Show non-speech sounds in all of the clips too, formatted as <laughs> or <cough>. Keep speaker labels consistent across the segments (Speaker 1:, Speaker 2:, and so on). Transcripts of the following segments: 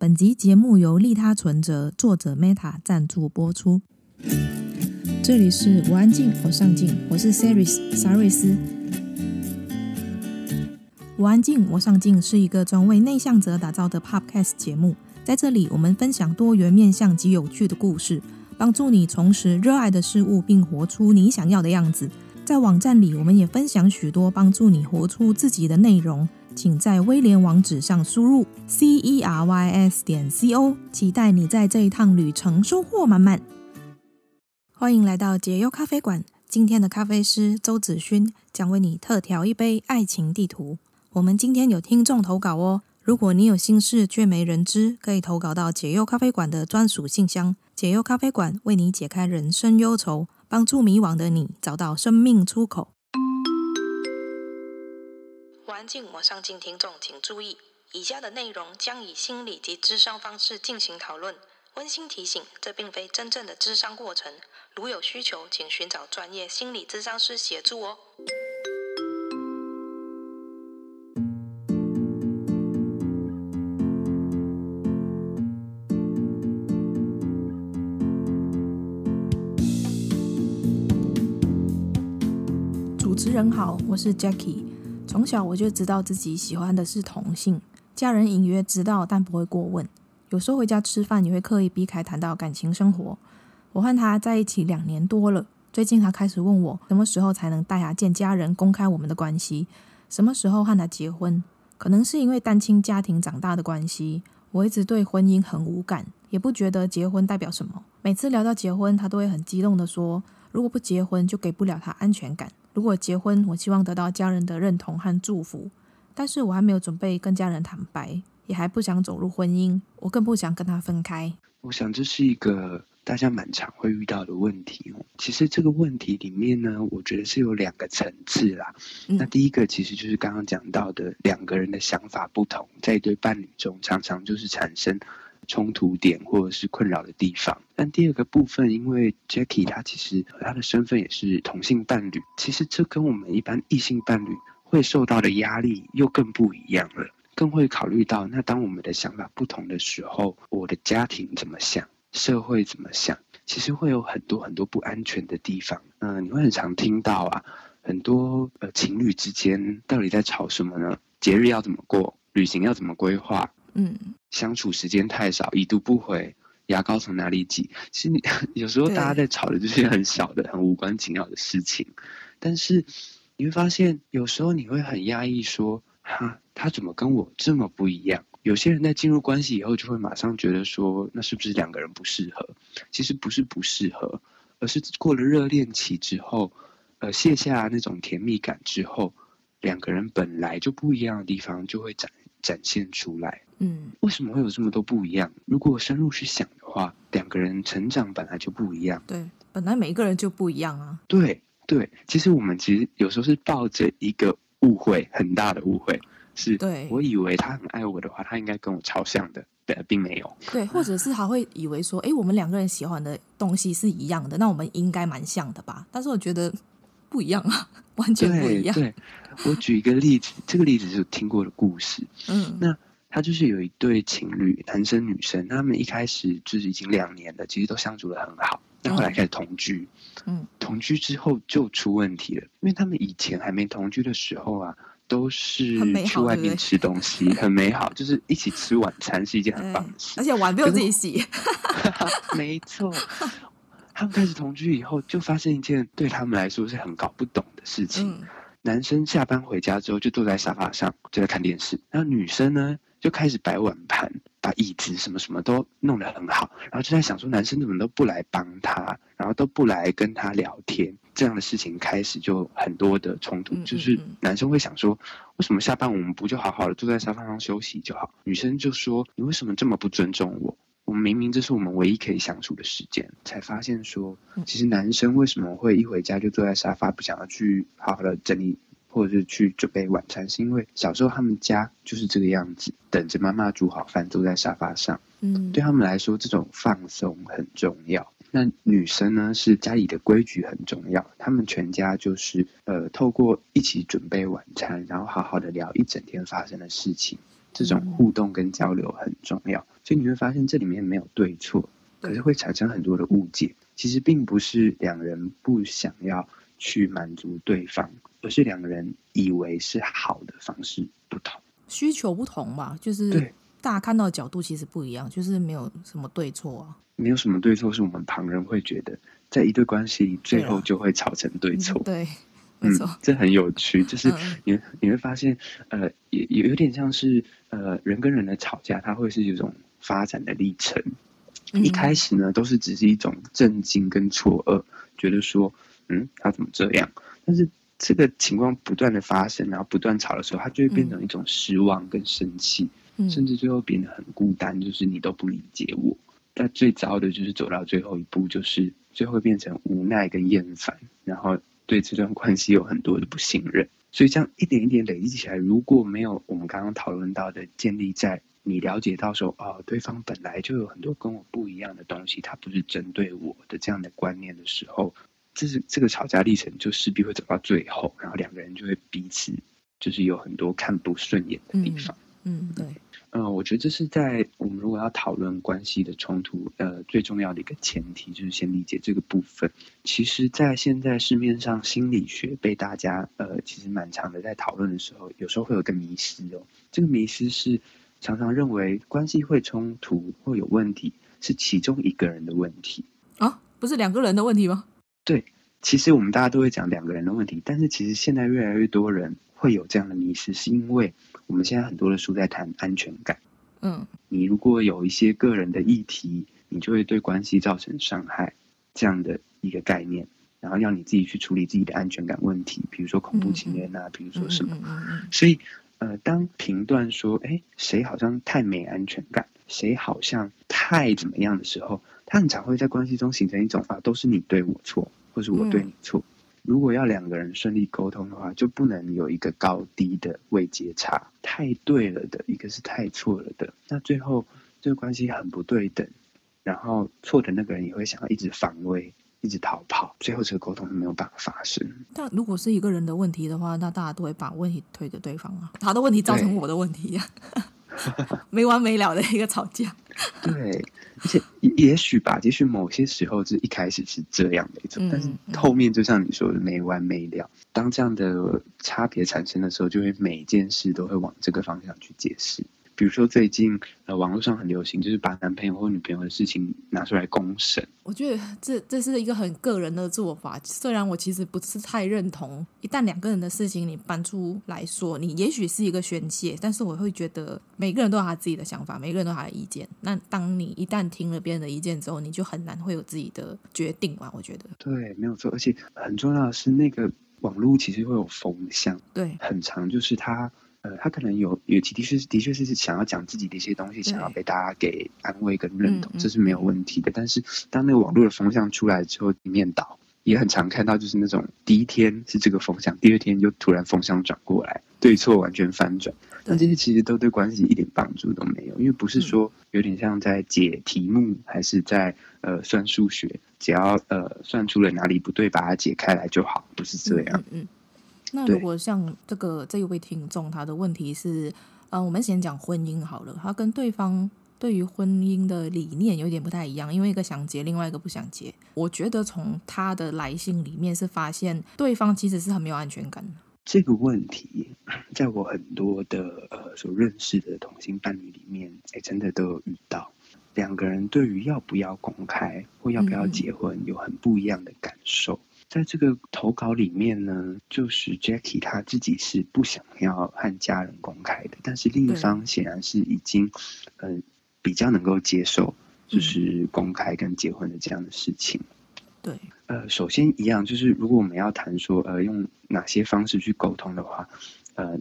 Speaker 1: 本集节目由利他存折作者 Meta 赞助播出。这里是我安静，我上进，我是 Saris 沙瑞斯。我安静，我上进是一个专为内向者打造的 Podcast 节目，在这里我们分享多元面向及有趣的故事，帮助你重拾热爱的事物，并活出你想要的样子。在网站里，我们也分享许多帮助你活出自己的内容。请在威廉网址上输入 c e r y s 点 c o，期待你在这一趟旅程收获满满。欢迎来到解忧咖啡馆，今天的咖啡师周子勋将为你特调一杯爱情地图。我们今天有听众投稿哦，如果你有心事却没人知，可以投稿到解忧咖啡馆的专属信箱，解忧咖啡馆为你解开人生忧愁，帮助迷惘的你找到生命出口。我安静，我上进。听众请注意，以下的内容将以心理及咨商方式进行讨论。温馨提醒，这并非真正的咨商过程。如有需求，请寻找专业心理咨商师协助哦。主持人好，我是 Jackie。从小我就知道自己喜欢的是同性，家人隐约知道，但不会过问。有时候回家吃饭也会刻意避开谈到感情生活。我和他在一起两年多了，最近他开始问我什么时候才能带他见家人，公开我们的关系，什么时候和他结婚。可能是因为单亲家庭长大的关系，我一直对婚姻很无感，也不觉得结婚代表什么。每次聊到结婚，他都会很激动地说，如果不结婚，就给不了他安全感。如果结婚，我希望得到家人的认同和祝福，但是我还没有准备跟家人坦白，也还不想走入婚姻，我更不想跟他分开。
Speaker 2: 我想这是一个大家蛮常会遇到的问题哦。其实这个问题里面呢，我觉得是有两个层次啦。嗯。那第一个其实就是刚刚讲到的，两个人的想法不同，在一对伴侣中常常就是产生。冲突点或者是困扰的地方，但第二个部分，因为 Jackie 他其实他的身份也是同性伴侣，其实这跟我们一般异性伴侣会受到的压力又更不一样了，更会考虑到，那当我们的想法不同的时候，我的家庭怎么想，社会怎么想，其实会有很多很多不安全的地方。嗯、你会很常听到啊，很多呃情侣之间到底在吵什么呢？节日要怎么过？旅行要怎么规划？嗯，相处时间太少，已读不回，牙膏从哪里挤？其实你 <laughs> 有时候大家在吵的就是很小的、很无关紧要的事情，但是你会发现，有时候你会很压抑，说哈，他怎么跟我这么不一样？有些人在进入关系以后，就会马上觉得说，那是不是两个人不适合？其实不是不适合，而是过了热恋期之后，呃，卸下那种甜蜜感之后，两个人本来就不一样的地方就会展展现出来。嗯，为什么会有这么多不一样？如果深入去想的话，两个人成长本来就不一样。
Speaker 1: 对，本来每一个人就不一样啊。
Speaker 2: 对对，其实我们其实有时候是抱着一个误会，很大的误会，是对我以为他很爱我的话，他应该跟我超像的，对，并没有。
Speaker 1: 对，或者是他会以为说，哎，我们两个人喜欢的东西是一样的，那我们应该蛮像的吧？但是我觉得不一样啊，<laughs> 完全不一样。
Speaker 2: 对，对，我举一个例子，这个例子是听过的故事。嗯，那。他就是有一对情侣，男生女生，他们一开始就是已经两年了，其实都相处的很好。那后来开始同居，嗯，同居之后就出问题了，因为他们以前还没同居的时候啊，都是去外面吃东西，很美好，很美好，就是一起吃晚餐是一件很棒的事，
Speaker 1: 而且碗不用自己洗。<laughs>
Speaker 2: 没错，<laughs> 他们开始同居以后，就发生一件对他们来说是很搞不懂的事情。嗯、男生下班回家之后就坐在沙发上就在看电视，然后女生呢，就开始摆碗盘，把椅子什么什么都弄得很好，然后就在想说，男生怎么都不来帮他，然后都不来跟他聊天，这样的事情开始就很多的冲突，就是男生会想说，为什么下班我们不就好好的坐在沙发上休息就好？女生就说，你为什么这么不尊重我？我们明明这是我们唯一可以相处的时间，才发现说，其实男生为什么会一回家就坐在沙发，不想要去好好的整理。或者是去准备晚餐，是因为小时候他们家就是这个样子，等着妈妈煮好饭，坐在沙发上。嗯，对他们来说，这种放松很重要。那女生呢，是家里的规矩很重要。他们全家就是呃，透过一起准备晚餐，然后好好的聊一整天发生的事情，这种互动跟交流很重要。所以你会发现这里面没有对错，可是会产生很多的误解。其实并不是两人不想要去满足对方，而是两个人以为是好的方式不同，
Speaker 1: 需求不同嘛，就是大家看到的角度其实不一样，就是没有什么对错啊，
Speaker 2: 没有什么对错，是我们旁人会觉得，在一对关系里最后就会吵成对错，
Speaker 1: 对。
Speaker 2: 嗯，这很有趣，就是你、嗯、你会发现，呃，也也有点像是呃人跟人的吵架，它会是一种发展的历程。嗯、一开始呢，都是只是一种震惊跟错愕，觉得说，嗯，他怎么这样？但是这个情况不断的发生，然后不断吵的时候，他就会变成一种失望跟生气，嗯、甚至最后变得很孤单，就是你都不理解我。但最糟的就是走到最后一步，就是最后会变成无奈跟厌烦，然后。对这段关系有很多的不信任，所以这样一点一点累积起来，如果没有我们刚刚讨论到的建立在你了解到说，哦，对方本来就有很多跟我不一样的东西，他不是针对我的这样的观念的时候，这是这个吵架历程就势必会走到最后，然后两个人就会彼此就是有很多看不顺眼的地方。
Speaker 1: 嗯，嗯，对。
Speaker 2: 嗯、呃，我觉得这是在我们如果要讨论关系的冲突，呃，最重要的一个前提就是先理解这个部分。其实，在现在市面上心理学被大家呃，其实蛮常的在讨论的时候，有时候会有个迷失哦。这个迷失是常常认为关系会冲突或有问题是其中一个人的问题
Speaker 1: 啊，不是两个人的问题吗？
Speaker 2: 对，其实我们大家都会讲两个人的问题，但是其实现在越来越多人会有这样的迷失，是因为。我们现在很多的书在谈安全感，
Speaker 1: 嗯，
Speaker 2: 你如果有一些个人的议题，你就会对关系造成伤害，这样的一个概念，然后要你自己去处理自己的安全感问题，比如说恐怖情人啊，比如说什么，所以呃，当评断说，哎，谁好像太没安全感，谁好像太怎么样的时候，他很常会在关系中形成一种啊，都是你对我错，或是我对你错。如果要两个人顺利沟通的话，就不能有一个高低的位阶差，太对了的，一个是太错了的，那最后这个关系很不对等，然后错的那个人也会想要一直防卫，一直逃跑，最后这个沟通没有办法发生。
Speaker 1: 但如果是一个人的问题的话，那大家都会把问题推给对方啊，他的问题造成我的问题呀、啊。<laughs> 没完没了的一个吵架，<laughs>
Speaker 2: 对，而且也许吧，也许某些时候是一开始是这样的一种，嗯、但是后面就像你说的没完没了。当这样的差别产生的时候，就会每件事都会往这个方向去解释。比如说最近呃网络上很流行，就是把男朋友或女朋友的事情拿出来公审。
Speaker 1: 我觉得这这是一个很个人的做法，虽然我其实不是太认同。一旦两个人的事情你搬出来说，你也许是一个宣泄，但是我会觉得每个人都有他自己的想法，每个人都有他的意见。那当你一旦听了别人的意见之后，你就很难会有自己的决定吧？我觉得
Speaker 2: 对，没有错。而且很重要的是，那个网络其实会有风向，
Speaker 1: 对，
Speaker 2: 很长就是他。呃，他可能有有其的确的确是想要讲自己的一些东西，想要被大家给安慰跟认同，这是没有问题的。但是当那个网络的风向出来之后，一面倒，也很常看到就是那种第一天是这个风向，第二天就突然风向转过来，对错完全翻转。但这些其实都对关系一点帮助都没有，因为不是说有点像在解题目，还是在呃算数学，只要呃算出了哪里不对，把它解开来就好，不是这样。嗯。嗯
Speaker 1: 那如果像这个这一位听众，他的问题是，呃，我们先讲婚姻好了。他跟对方对于婚姻的理念有点不太一样，因为一个想结，另外一个不想结。我觉得从他的来信里面是发现对方其实是很没有安全感
Speaker 2: 的。这个问题，在我很多的呃所认识的同性伴侣里面，哎，真的都有遇到。两个人对于要不要公开或要不要结婚，有很不一样的感受。嗯在这个投稿里面呢，就是 Jackie 他自己是不想要和家人公开的，但是另一方显然是已经，嗯、呃，比较能够接受，就是公开跟结婚的这样的事情。
Speaker 1: 对，
Speaker 2: 呃，首先一样就是，如果我们要谈说，呃，用哪些方式去沟通的话，呃，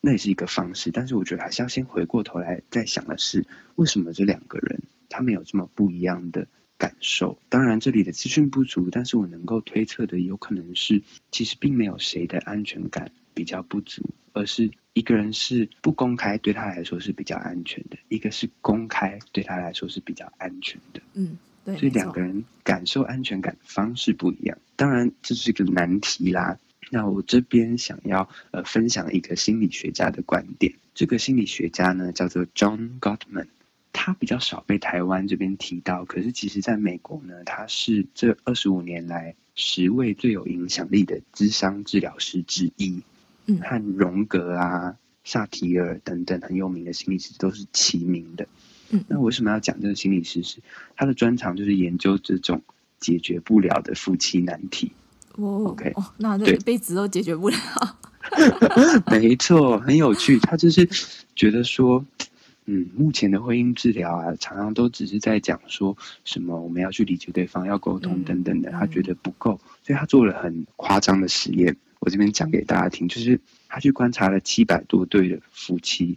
Speaker 2: 那也是一个方式，但是我觉得还是要先回过头来再想的是，为什么这两个人他们有这么不一样的感受，当然这里的资讯不足，但是我能够推测的有可能是，其实并没有谁的安全感比较不足，而是一个人是不公开对他来说是比较安全的，一个是公开对他来说是比较安全的。
Speaker 1: 嗯，对，
Speaker 2: 所以两个人感受安全感的方式不一样。当然这是一个难题啦。那我这边想要呃分享一个心理学家的观点，这个心理学家呢叫做 John Gottman。它比较少被台湾这边提到，可是其实在美国呢，他是这二十五年来十位最有影响力的咨商治疗师之一。嗯，和荣格啊、萨提尔等等很有名的心理师都是齐名的。嗯，那为什么要讲这个心理师？是他的专长就是研究这种解决不了的夫妻难题。
Speaker 1: 哦，OK，哦，那这一辈子都解决不了。<laughs>
Speaker 2: 没错，很有趣。他就是觉得说。嗯，目前的婚姻治疗啊，常常都只是在讲说什么我们要去理解对方，要沟通等等的，他觉得不够，所以他做了很夸张的实验。我这边讲给大家听，就是他去观察了七百多对的夫妻，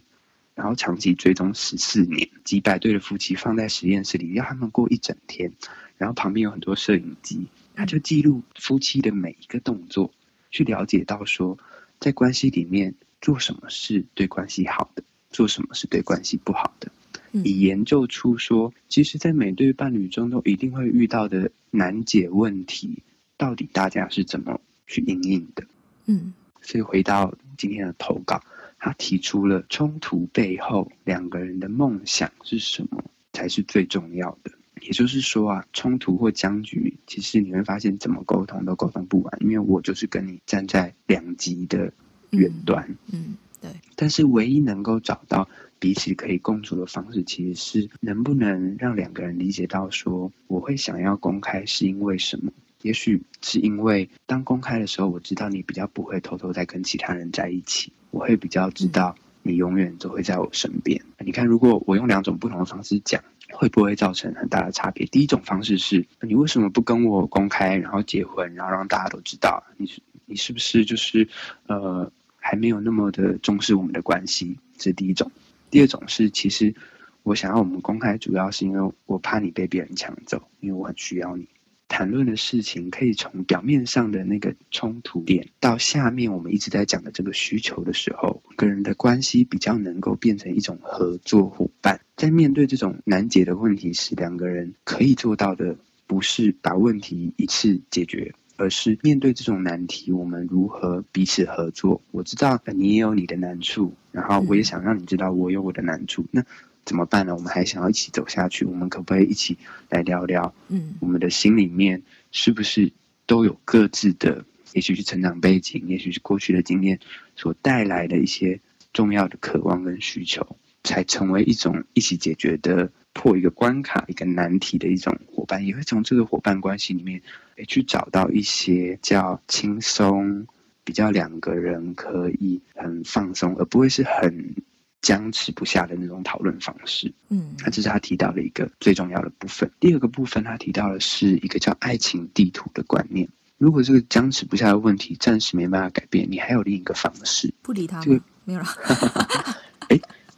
Speaker 2: 然后长期追踪十四年，几百对的夫妻放在实验室里，让他们过一整天，然后旁边有很多摄影机，他就记录夫妻的每一个动作，去了解到说，在关系里面做什么是对关系好的。做什么是对关系不好的，以研究出说，其实，在每对伴侣中都一定会遇到的难解问题，到底大家是怎么去应应的？嗯，所以回到今天的投稿，他提出了冲突背后两个人的梦想是什么才是最重要的。也就是说啊，冲突或僵局，其实你会发现怎么沟通都沟通不完，因为我就是跟你站在两极的远端。嗯。嗯对，但是唯一能够找到彼此可以共处的方式，其实是能不能让两个人理解到说，我会想要公开是因为什么？也许是因为当公开的时候，我知道你比较不会偷偷在跟其他人在一起，我会比较知道你永远都会在我身边。你看，如果我用两种不同的方式讲，会不会造成很大的差别？第一种方式是，你为什么不跟我公开，然后结婚，然后让大家都知道？你是你是不是就是呃？还没有那么的重视我们的关系，这是第一种。第二种是，其实我想要我们公开，主要是因为我怕你被别人抢走，因为我很需要你。谈论的事情可以从表面上的那个冲突点，到下面我们一直在讲的这个需求的时候，个人的关系比较能够变成一种合作伙伴。在面对这种难解的问题时，两个人可以做到的，不是把问题一次解决。而是面对这种难题，我们如何彼此合作？我知道你也有你的难处，然后我也想让你知道我有我的难处。那怎么办呢？我们还想要一起走下去，我们可不可以一起来聊聊？嗯，我们的心里面是不是都有各自的，也许是成长背景，也许是过去的经验所带来的一些重要的渴望跟需求，才成为一种一起解决的。破一个关卡、一个难题的一种伙伴，也会从这个伙伴关系里面，去找到一些较轻松、比较两个人可以很放松，而不会是很僵持不下的那种讨论方式。嗯，那这是他提到的一个最重要的部分。第二个部分，他提到的是一个叫爱情地图的观念。如果这个僵持不下的问题暂时没办法改变，你还有另一个方式，
Speaker 1: 不理他。这个没有了。<laughs>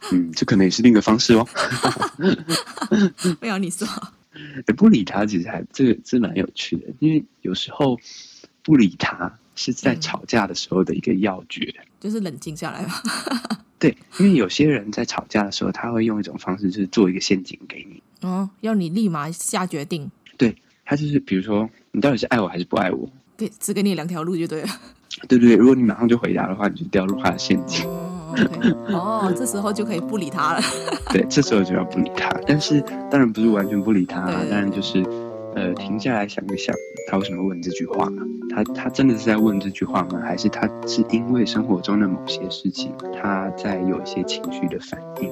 Speaker 2: 哎。嗯，这可能也是另一个方式哦。<laughs>
Speaker 1: 没有你说，
Speaker 2: 也不理他，其实还这个是蛮有趣的，因为有时候不理他是在吵架的时候的一个要诀，嗯、
Speaker 1: 就是冷静下来吧。<laughs>
Speaker 2: 对，因为有些人在吵架的时候，他会用一种方式，就是做一个陷阱给你，
Speaker 1: 哦，要你立马下决定。
Speaker 2: 对，他就是比如说，你到底是爱我还是不爱我？
Speaker 1: 对，只给你两条路就对了。<laughs>
Speaker 2: 对对对，如果你马上就回答的话，你就掉入他的陷阱。<laughs>
Speaker 1: 哦，这时候就可以不理他了。
Speaker 2: 对，这时候就要不理他。但是当然不是完全不理他，当然就是呃停下来想一想，他为什么问这句话？他他真的是在问这句话吗？还是他是因为生活中的某些事情，他在有一些情绪的反应？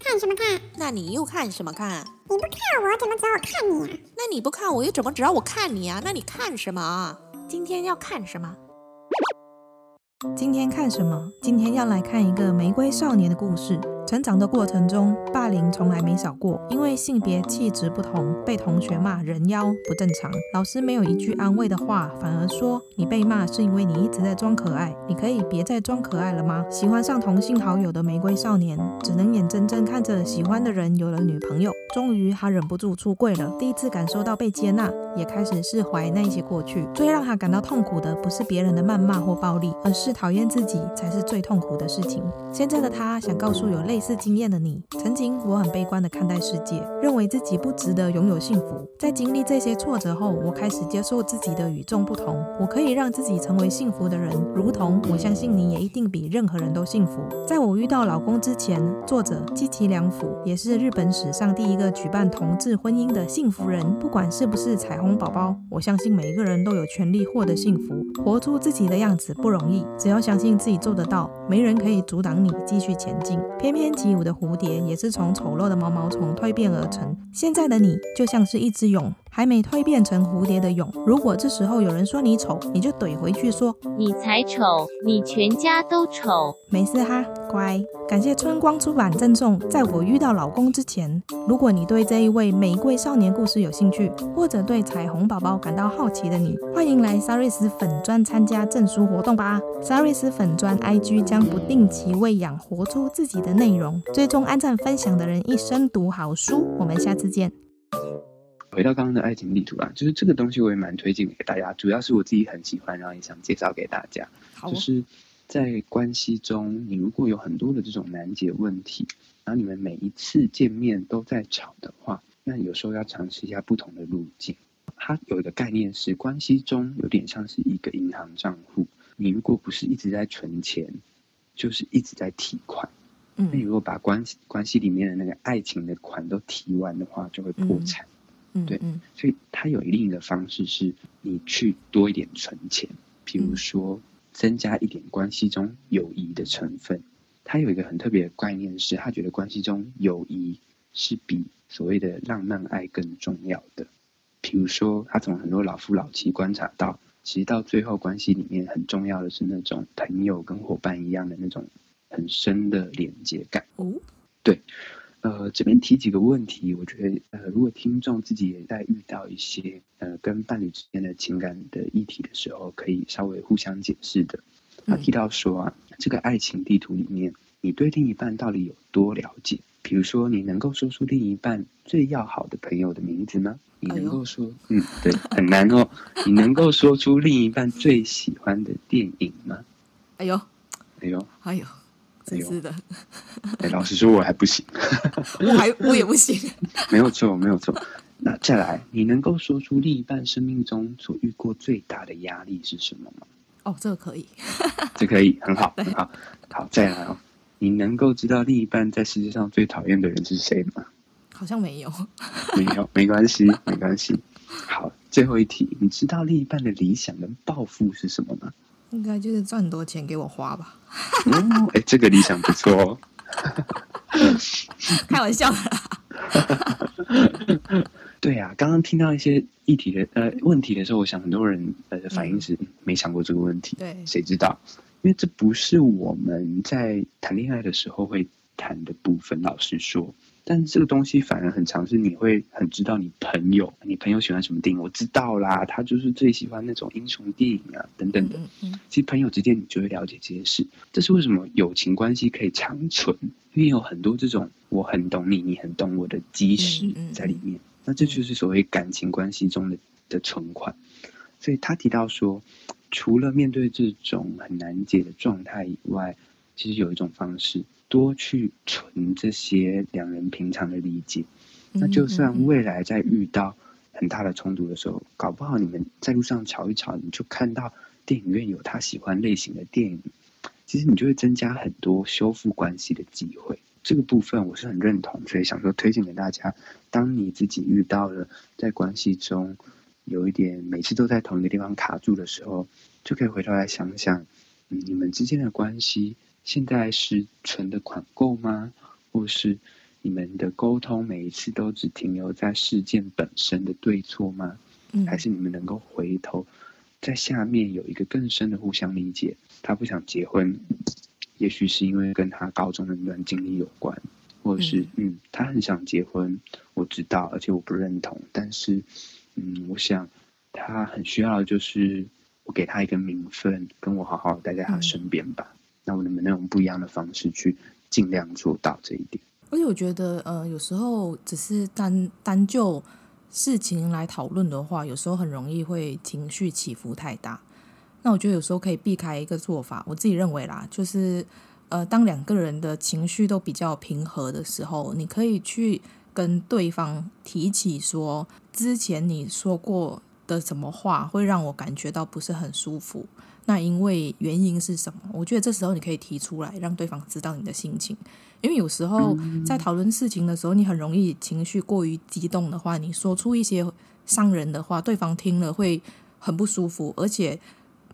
Speaker 3: 看什么看？
Speaker 1: 那你又看什么看？
Speaker 3: 你不看我，怎么知道我看你啊？
Speaker 1: 那你不看我，又怎么知道我看你啊？那你看什么？今天要看什么？今天看什么？今天要来看一个玫瑰少年的故事。成长的过程中，霸凌从来没少过，因为性别气质不同，被同学骂人妖不正常。老师没有一句安慰的话，反而说你被骂是因为你一直在装可爱，你可以别再装可爱了吗？喜欢上同性好友的玫瑰少年，只能眼睁睁看着喜欢的人有了女朋友。终于，他忍不住出柜了，第一次感受到被接纳，也开始释怀那些过去。最让他感到痛苦的，不是别人的谩骂或暴力，而是讨厌自己才是最痛苦的事情。现在的他想告诉有类。类似经验的你。曾经我很悲观地看待世界，认为自己不值得拥有幸福。在经历这些挫折后，我开始接受自己的与众不同。我可以让自己成为幸福的人，如同我相信你也一定比任何人都幸福。在我遇到老公之前，作者基奇良辅也是日本史上第一个举办同志婚姻的幸福人。不管是不是彩虹宝宝，我相信每一个人都有权利获得幸福，活出自己的样子不容易。只要相信自己做得到，没人可以阻挡你继续前进。偏偏翩起舞的蝴蝶也是从丑陋的毛毛虫蜕变而成。现在的你就像是一只蛹。还没蜕变成蝴蝶的蛹，如果这时候有人说你丑，你就怼回去说
Speaker 4: 你才丑，你全家都丑。
Speaker 1: 没事哈，乖。感谢春光出版赠送。在我遇到老公之前，如果你对这一位玫瑰少年故事有兴趣，或者对彩虹宝宝感到好奇的你，欢迎来沙瑞斯粉专参加赠书活动吧。沙瑞斯粉砖 IG 将不定期喂养活出自己的内容，最终按赞分享的人一生读好书。我们下次见。
Speaker 2: 回到刚刚的爱情地图啊，就是这个东西我也蛮推荐给大家，主要是我自己很喜欢，然后也想介绍给大家。好，就是在关系中，你如果有很多的这种难解问题，然后你们每一次见面都在吵的话，那有时候要尝试一下不同的路径。它有一个概念是，关系中有点像是一个银行账户，你如果不是一直在存钱，就是一直在提款。嗯，那如果把关系关系里面的那个爱情的款都提完的话，就会破产。嗯对，所以它有另一个方式是，你去多一点存钱，比如说增加一点关系中友谊的成分。他有一个很特别的概念是，他觉得关系中友谊是比所谓的浪漫爱更重要的。比如说，他从很多老夫老妻观察到，其实到最后关系里面很重要的是那种朋友跟伙伴一样的那种很深的连接感。哦，对。呃，这边提几个问题，我觉得，呃，如果听众自己也在遇到一些呃跟伴侣之间的情感的议题的时候，可以稍微互相解释的。他提到说啊，这个爱情地图里面，你对另一半到底有多了解？比如说，你能够说出另一半最要好的朋友的名字吗？你能够说，嗯，对，很难哦。你能够说出另一半最喜欢的电影吗？
Speaker 1: 哎呦，
Speaker 2: 哎呦，
Speaker 1: 哎呦。真是的，<laughs>
Speaker 2: 哎，老实说，我还不行，<laughs>
Speaker 1: 我还我也不行，<laughs>
Speaker 2: 没有错，没有错。那再来，你能够说出另一半生命中所遇过最大的压力是什么吗？
Speaker 1: 哦，这个可以，
Speaker 2: 这可以，很好，很好。好，再来哦，你能够知道另一半在世界上最讨厌的人是谁吗？
Speaker 1: 好像没有，
Speaker 2: 没有，没关系，没关系。好，最后一题，你知道另一半的理想跟抱负是什么吗？
Speaker 1: 应该就是赚很多钱给我花吧。
Speaker 2: 嗯，哎，这个理想不错哦。
Speaker 1: 开玩笑的啦。<laughs>
Speaker 2: 对呀、啊，刚刚听到一些议题的呃问题的时候，我想很多人呃反应是、嗯、没想过这个问题。对，谁知道？因为这不是我们在谈恋爱的时候会谈的部分。老实说。但是这个东西反而很常是你会很知道你朋友，你朋友喜欢什么电影，我知道啦，他就是最喜欢那种英雄电影啊等等的。其实朋友之间你就会了解这些事，这是为什么友情关系可以长存，因为有很多这种我很懂你，你很懂我的基石在里面。那这就是所谓感情关系中的的存款。所以他提到说，除了面对这种很难解的状态以外，其实有一种方式。多去存这些两人平常的理解，那就算未来在遇到很大的冲突的时候，搞不好你们在路上吵一吵，你就看到电影院有他喜欢类型的电影，其实你就会增加很多修复关系的机会。这个部分我是很认同，所以想说推荐给大家。当你自己遇到了在关系中有一点每次都在同一个地方卡住的时候，就可以回头来想想，嗯，你们之间的关系。现在是存的款够吗？或是你们的沟通每一次都只停留在事件本身的对错吗？嗯，还是你们能够回头在下面有一个更深的互相理解？他不想结婚，也许是因为跟他高中的那段经历有关，或者是嗯，嗯，他很想结婚，我知道，而且我不认同，但是嗯，我想他很需要的就是我给他一个名分，跟我好好待在他身边吧。嗯那我能不能用不一样的方式去尽量做到这一点？
Speaker 1: 而且我觉得，呃，有时候只是单单就事情来讨论的话，有时候很容易会情绪起伏太大。那我觉得有时候可以避开一个做法，我自己认为啦，就是呃，当两个人的情绪都比较平和的时候，你可以去跟对方提起说，之前你说过的什么话会让我感觉到不是很舒服。那因为原因是什么？我觉得这时候你可以提出来，让对方知道你的心情。因为有时候在讨论事情的时候，你很容易情绪过于激动的话，你说出一些伤人的话，对方听了会很不舒服，而且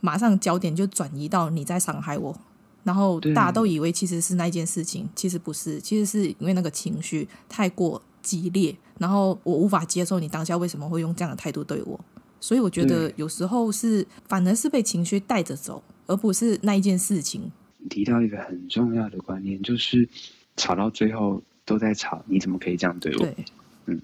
Speaker 1: 马上焦点就转移到你在伤害我。然后大家都以为其实是那件事情，其实不是，其实是因为那个情绪太过激烈，然后我无法接受你当下为什么会用这样的态度对我，所以我觉得有时候是反而是被情绪带着走，而不是那一件事情。
Speaker 2: 提到一个很重要的观念，就是吵到最后都在吵，你怎么可以这样对我？
Speaker 1: 对，
Speaker 2: 嗯，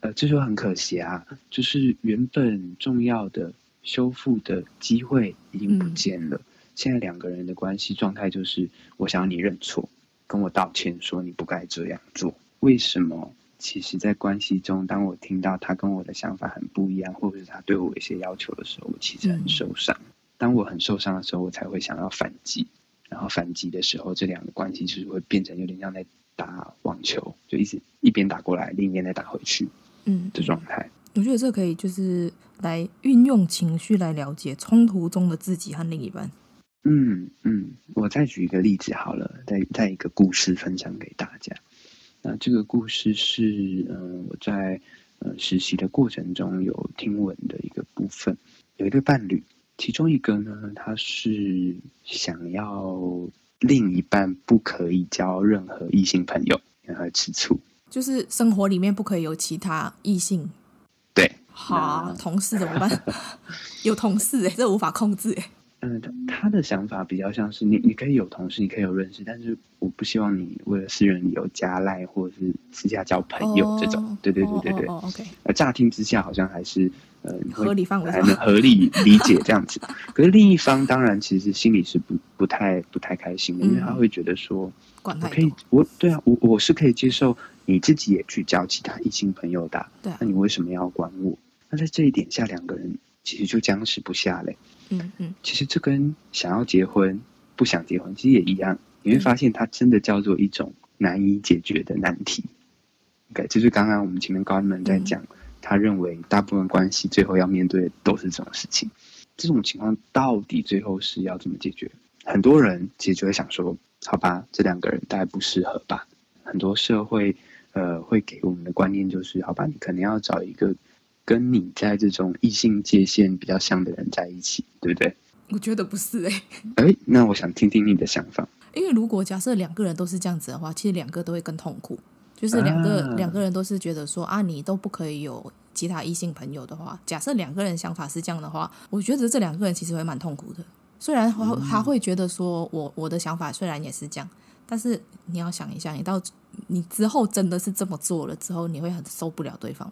Speaker 2: 呃，这就很可惜啊，就是原本重要的修复的机会已经不见了。嗯现在两个人的关系状态就是，我想要你认错，跟我道歉，说你不该这样做。为什么？其实，在关系中，当我听到他跟我的想法很不一样，或者是他对我一些要求的时候，我其实很受伤。当我很受伤的时候，我才会想要反击。然后反击的时候，这两个关系就是会变成有点像在打网球，就一直一边打过来，另一边再打回去，嗯，的状态。
Speaker 1: 我觉得这可以就是来运用情绪来了解冲突中的自己和另一半。
Speaker 2: 嗯嗯，我再举一个例子好了，再再一个故事分享给大家。那这个故事是，嗯、呃，我在呃实习的过程中有听闻的一个部分。有一对伴侣，其中一个呢，他是想要另一半不可以交任何异性朋友，因为他吃醋，就是
Speaker 1: 生活里面不可以有其他异性。
Speaker 2: 对，
Speaker 1: 好，同事怎么办？<laughs> 有同事哎，这无法控制哎。
Speaker 2: 嗯，他的想法比较像是你，你可以有同事，你可以有认识，但是我不希望你为了私人理由加赖或者是私下交朋友这种。Oh, 对对对对对。
Speaker 1: 哦，OK。
Speaker 2: 呃，乍听之下好像还是呃
Speaker 1: 合理范围，
Speaker 2: 还能合理理解这样子。<laughs> 可是另一方当然其实心里是不不太不太开心的，因为他会觉得说，我可以，我对啊，我我是可以接受你自己也去交其他异性朋友的，对，那你为什么要管我？那在这一点下，两个人其实就僵持不下嘞。嗯嗯，其实这跟想要结婚、不想结婚其实也一样，你会发现它真的叫做一种难以解决的难题。OK，就是刚刚我们前面高门在讲，他认为大部分关系最后要面对的都是这种事情。这种情况到底最后是要怎么解决？很多人其实就会想说，好吧，这两个人大概不适合吧。很多社会呃会给我们的观念就是，好吧，你可能要找一个。跟你在这种异性界限比较像的人在一起，对不对？
Speaker 1: 我觉得不是哎、
Speaker 2: 欸。哎，那我想听听你的想法。
Speaker 1: 因为如果假设两个人都是这样子的话，其实两个都会更痛苦。就是两个、啊、两个人都是觉得说啊，你都不可以有其他异性朋友的话，假设两个人想法是这样的话，我觉得这两个人其实会蛮痛苦的。虽然他他会觉得说我我的想法虽然也是这样，但是你要想一下，你到你之后真的是这么做了之后，你会很受不了对方。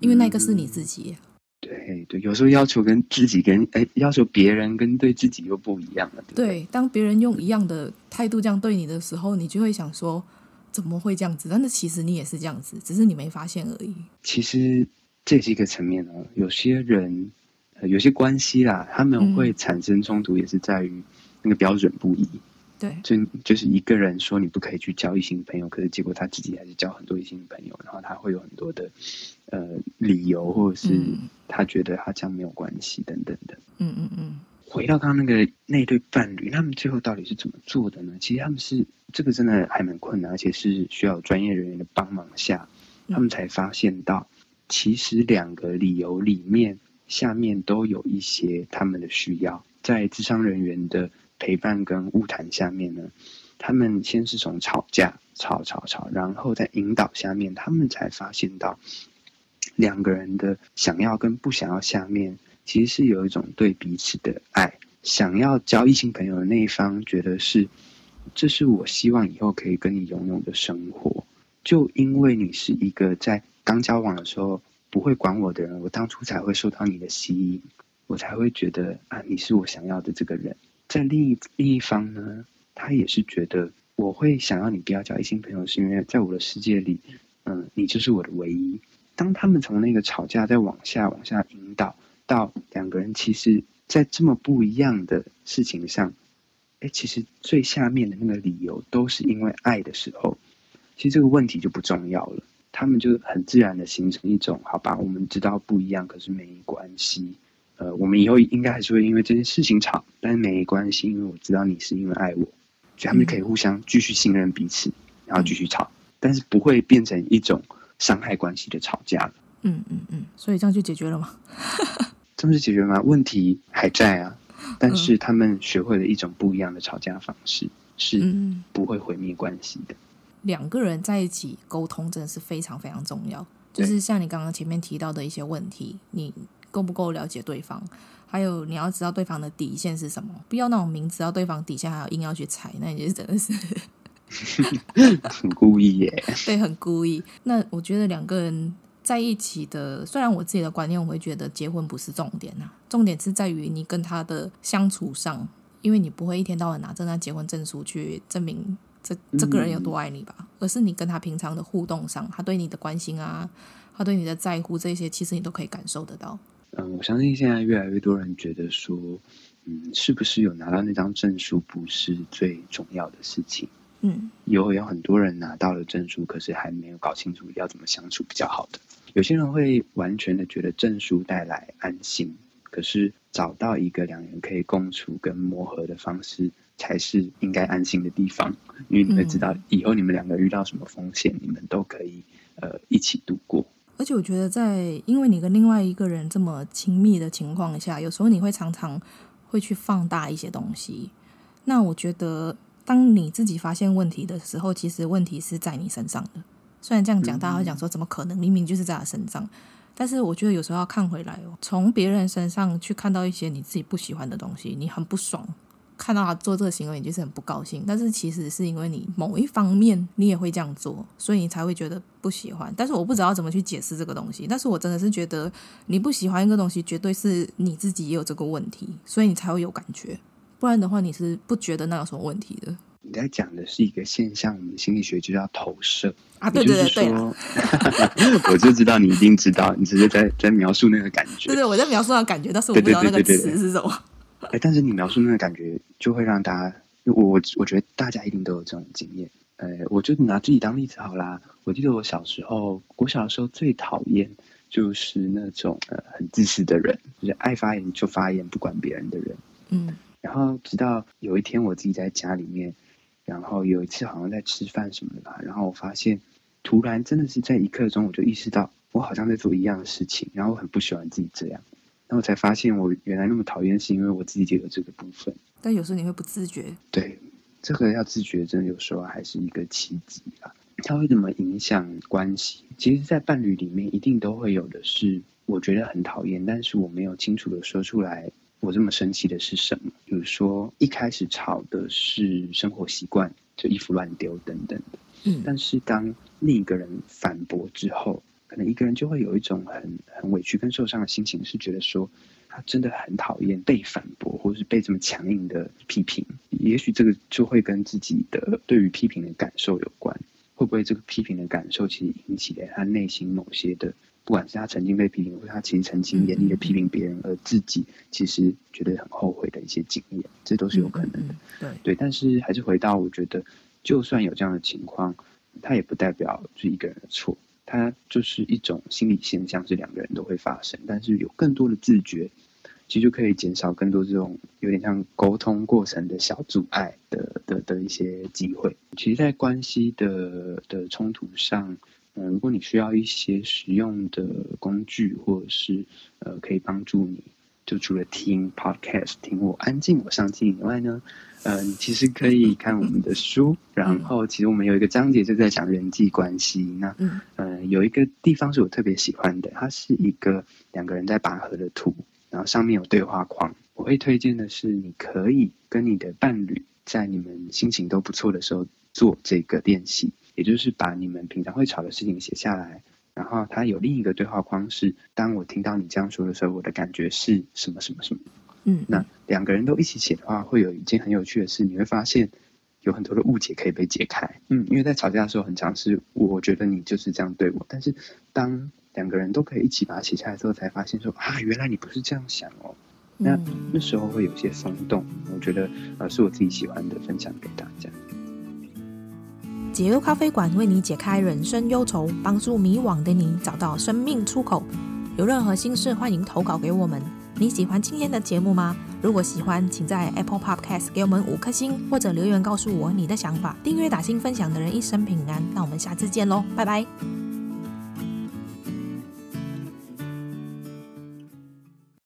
Speaker 1: 因为那个是你自己，
Speaker 2: 嗯、对对，有时候要求跟自己跟哎，要求别人跟对自己又不一样了。对，对，
Speaker 1: 对，当别人用一样的态度这样对你的时候，你就会想说，怎么会这样子？但是其实你也是这样子，只是你没发现而已。
Speaker 2: 其实这是一个层面哦，有些人，呃、有些关系啦，他们会产生冲突，也是在于那个标准不一。嗯对，就就是一个人说你不可以去交异性朋友，可是结果他自己还是交很多异性朋友，然后他会有很多的呃理由，或者是他觉得他这样没有关系等等的。嗯嗯嗯。回到刚刚那个那对伴侣，他们最后到底是怎么做的呢？其实他们是这个真的还蛮困难，而且是需要专业人员的帮忙下，他们才发现到，其实两个理由里面下面都有一些他们的需要，在智商人员的。陪伴跟物谈下面呢，他们先是从吵架吵吵吵，然后在引导下面，他们才发现到两个人的想要跟不想要下面，其实是有一种对彼此的爱。想要交异性朋友的那一方觉得是，这是我希望以后可以跟你拥有的生活。就因为你是一个在刚交往的时候不会管我的人，我当初才会受到你的吸引，我才会觉得啊，你是我想要的这个人。在另一另一方呢，他也是觉得我会想要你不要交异性朋友，是因为在我的世界里，嗯，你就是我的唯一。当他们从那个吵架再往下往下引导，到两个人其实，在这么不一样的事情上，哎，其实最下面的那个理由都是因为爱的时候，其实这个问题就不重要了。他们就很自然的形成一种，好吧，我们知道不一样，可是没关系。呃，我们以后应该还是会因为这件事情吵，但是没关系，因为我知道你是因为爱我，所以他们可以互相继续信任彼此，然后继续吵，但是不会变成一种伤害关系的吵架了。
Speaker 1: 嗯嗯嗯，所以这样就解决了吗？<laughs>
Speaker 2: 这样就解决吗？问题还在啊。但是他们学会了一种不一样的吵架方式，是不会毁灭关系的。
Speaker 1: 两个人在一起沟通真的是非常非常重要。就是像你刚刚前面提到的一些问题，你够不够了解对方？还有你要知道对方的底线是什么？不要那种明知道对方底线还要硬要去踩，那你就真的是 <laughs> <laughs>
Speaker 2: 很故意耶。
Speaker 1: 对，很故意。那我觉得两个人。在一起的，虽然我自己的观念，我会觉得结婚不是重点呐，重点是在于你跟他的相处上，因为你不会一天到晚拿着那结婚证书去证明这这个人有多爱你吧，而是你跟他平常的互动上，他对你的关心啊，他对你的在乎这些，其实你都可以感受得到。
Speaker 2: 嗯，我相信现在越来越多人觉得说，嗯，是不是有拿到那张证书不是最重要的事情。
Speaker 1: 嗯，
Speaker 2: 有有很多人拿到了证书，可是还没有搞清楚要怎么相处比较好的。有些人会完全的觉得证书带来安心，可是找到一个两人可以共处跟磨合的方式，才是应该安心的地方。因为你会知道，以后你们两个遇到什么风险，你们都可以呃一起度过。
Speaker 1: 而且我觉得，在因为你跟另外一个人这么亲密的情况下，有时候你会常常会去放大一些东西。那我觉得。当你自己发现问题的时候，其实问题是在你身上的。虽然这样讲，大家会讲说怎么可能？明明就是在他身上。但是我觉得有时候要看回来哦，从别人身上去看到一些你自己不喜欢的东西，你很不爽，看到他做这个行为，你就是很不高兴。但是其实是因为你某一方面你也会这样做，所以你才会觉得不喜欢。但是我不知道怎么去解释这个东西。但是我真的是觉得你不喜欢一个东西，绝对是你自己也有这个问题，所以你才会有感觉。不然的话，你是不觉得那有什么问题的。
Speaker 2: 你在讲的是一个现象，我们心理学就叫投射
Speaker 1: 啊。对对对对，<laughs>
Speaker 2: 我就知道你一定知道，你直接在在描述那个感觉。
Speaker 1: 对对，我在描述那个感觉，但是我不知道那个词是什么。
Speaker 2: 哎，但是你描述那个感觉，就会让大家，我我我觉得大家一定都有这种经验。呃，我就拿自己当例子好啦。我记得我小时候，我小时候最讨厌就是那种呃很自私的人，就是爱发言就发言，不管别人的人。
Speaker 1: 嗯。
Speaker 2: 然后直到有一天，我自己在家里面，然后有一次好像在吃饭什么的吧，然后我发现，突然真的是在一刻钟，我就意识到我好像在做一样的事情，然后我很不喜欢自己这样，然后我才发现我原来那么讨厌，是因为我自己就有这个部分。
Speaker 1: 但有时候你会不自觉。
Speaker 2: 对，这个要自觉，真的有时候还是一个奇迹啊。它会怎么影响关系？其实，在伴侣里面，一定都会有的是，我觉得很讨厌，但是我没有清楚的说出来。我这么生气的是什么？比如说一开始吵的是生活习惯，就衣服乱丢等等的。
Speaker 1: 嗯，但
Speaker 2: 是当另一个人反驳之后，可能一个人就会有一种很很委屈跟受伤的心情，是觉得说他真的很讨厌被反驳，或是被这么强硬的批评。也许这个就会跟自己的对于批评的感受有关。会不会这个批评的感受其实引起了他内心某些的？不管是他曾经被批评，或者他其实曾经严厉的批评别人，而自己其实觉得很后悔的一些经验，这都是有可能的。
Speaker 1: 对
Speaker 2: 对，但是还是回到，我觉得就算有这样的情况，他也不代表是一个人的错，它就是一种心理现象，是两个人都会发生。但是有更多的自觉，其实就可以减少更多这种有点像沟通过程的小阻碍的的的一些机会。其实，在关系的的冲突上。嗯，如果你需要一些实用的工具，或者是呃可以帮助你，就除了听 podcast 听我安静我上进以外呢，呃，其实可以看我们的书。然后，其实我们有一个章节就在讲人际关系。那嗯、呃，有一个地方是我特别喜欢的，它是一个两个人在拔河的图，然后上面有对话框。我会推荐的是，你可以跟你的伴侣在你们心情都不错的时候做这个练习。也就是把你们平常会吵的事情写下来，然后它有另一个对话框是：当我听到你这样说的时候，我的感觉是什么什么什么。
Speaker 1: 嗯，
Speaker 2: 那两个人都一起写的话，会有一件很有趣的事，你会发现有很多的误解可以被解开。嗯，因为在吵架的时候，很常是我觉得你就是这样对我，但是当两个人都可以一起把它写下来之后，才发现说啊，原来你不是这样想哦。那那时候会有些松动，我觉得呃是我自己喜欢的，分享给大家。
Speaker 1: 解忧咖啡馆为你解开人生忧愁，帮助迷惘的你找到生命出口。有任何心事，欢迎投稿给我们。你喜欢今天的节目吗？如果喜欢，请在 Apple Podcast 给我们五颗星，或者留言告诉我你的想法。订阅打新分享的人一生平安。那我们下次见喽，拜拜。